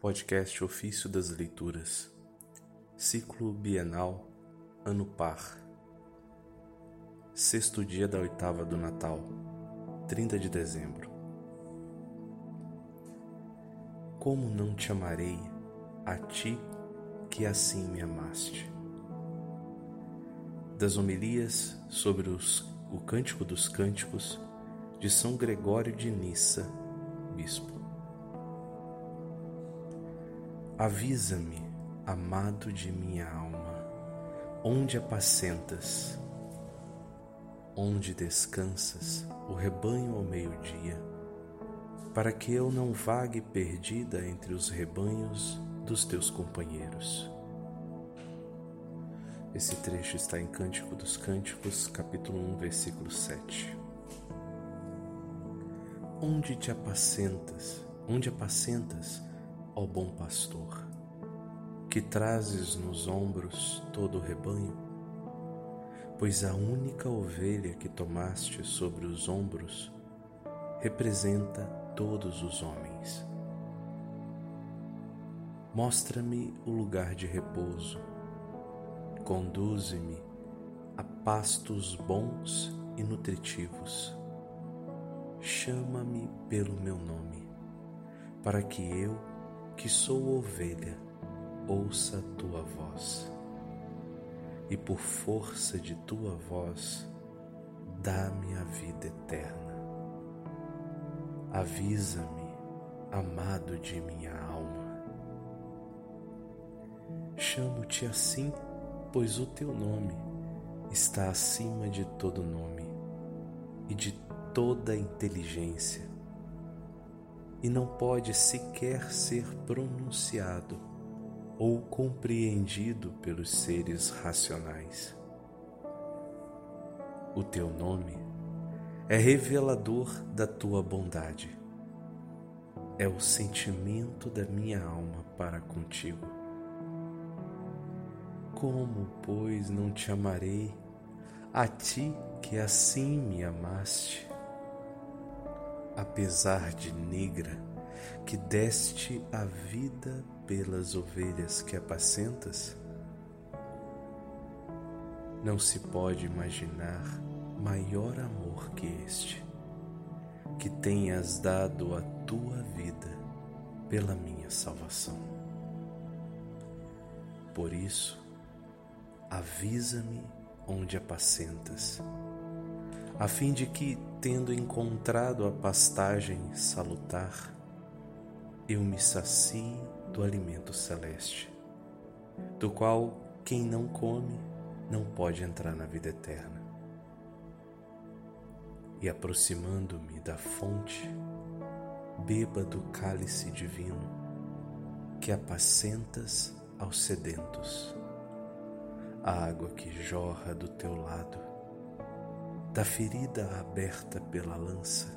Podcast Ofício das Leituras, Ciclo Bienal, Ano Par, Sexto dia da oitava do Natal, 30 de dezembro. Como não te amarei, a ti que assim me amaste? Das homilias sobre os, o Cântico dos Cânticos de São Gregório de Nissa, Bispo. Avisa-me, amado de minha alma, onde apacentas, onde descansas? O rebanho ao meio-dia, para que eu não vague perdida entre os rebanhos dos teus companheiros. Esse trecho está em Cântico dos Cânticos, capítulo 1, versículo 7. Onde te apacentas, onde apacentas, ó bom pastor, que trazes nos ombros todo o rebanho? Pois a única ovelha que tomaste sobre os ombros representa todos os homens. Mostra-me o lugar de repouso, conduze-me a pastos bons e nutritivos. Chama-me pelo meu nome, para que eu que sou ovelha, ouça a tua voz. E por força de tua voz, dá-me a vida eterna. Avisa-me, amado de minha alma. Chamo-te assim, pois o teu nome está acima de todo nome e de toda inteligência e não pode sequer ser pronunciado ou compreendido pelos seres racionais. O teu nome é revelador da tua bondade, é o sentimento da minha alma para contigo. Como, pois, não te amarei, a ti que assim me amaste? Apesar de negra, que deste a vida pelas ovelhas que apacentas? Não se pode imaginar maior amor que este, que tenhas dado a tua vida pela minha salvação. Por isso, avisa-me onde apacentas a fim de que, tendo encontrado a pastagem salutar, eu me sacie do alimento celeste, do qual quem não come não pode entrar na vida eterna. E aproximando-me da fonte, beba do cálice divino que apacentas aos sedentos, a água que jorra do teu lado da ferida aberta pela lança,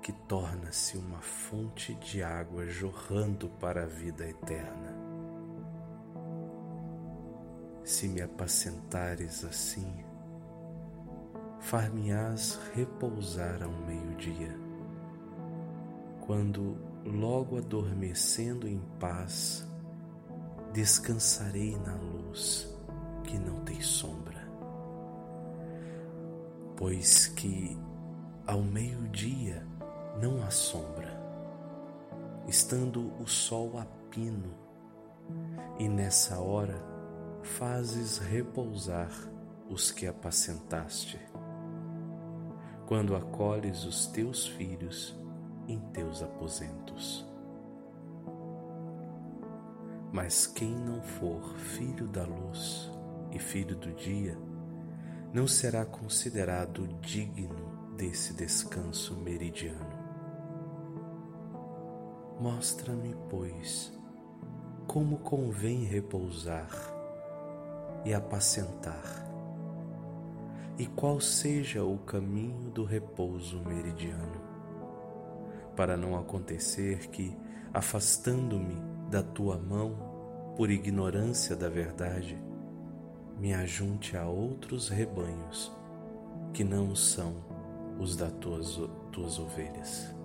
que torna-se uma fonte de água jorrando para a vida eterna. Se me apacentares assim, far-me-ás repousar ao meio-dia, quando, logo adormecendo em paz, descansarei na luz que não tem sombra pois que ao meio-dia não há sombra, estando o sol a pino, e nessa hora fazes repousar os que apacentaste, quando acolhes os teus filhos em teus aposentos. Mas quem não for filho da luz e filho do dia, não será considerado digno desse descanso meridiano. Mostra-me, pois, como convém repousar e apacentar, e qual seja o caminho do repouso meridiano, para não acontecer que, afastando-me da tua mão por ignorância da verdade, me ajunte a outros rebanhos que não são os das tuas, tuas ovelhas.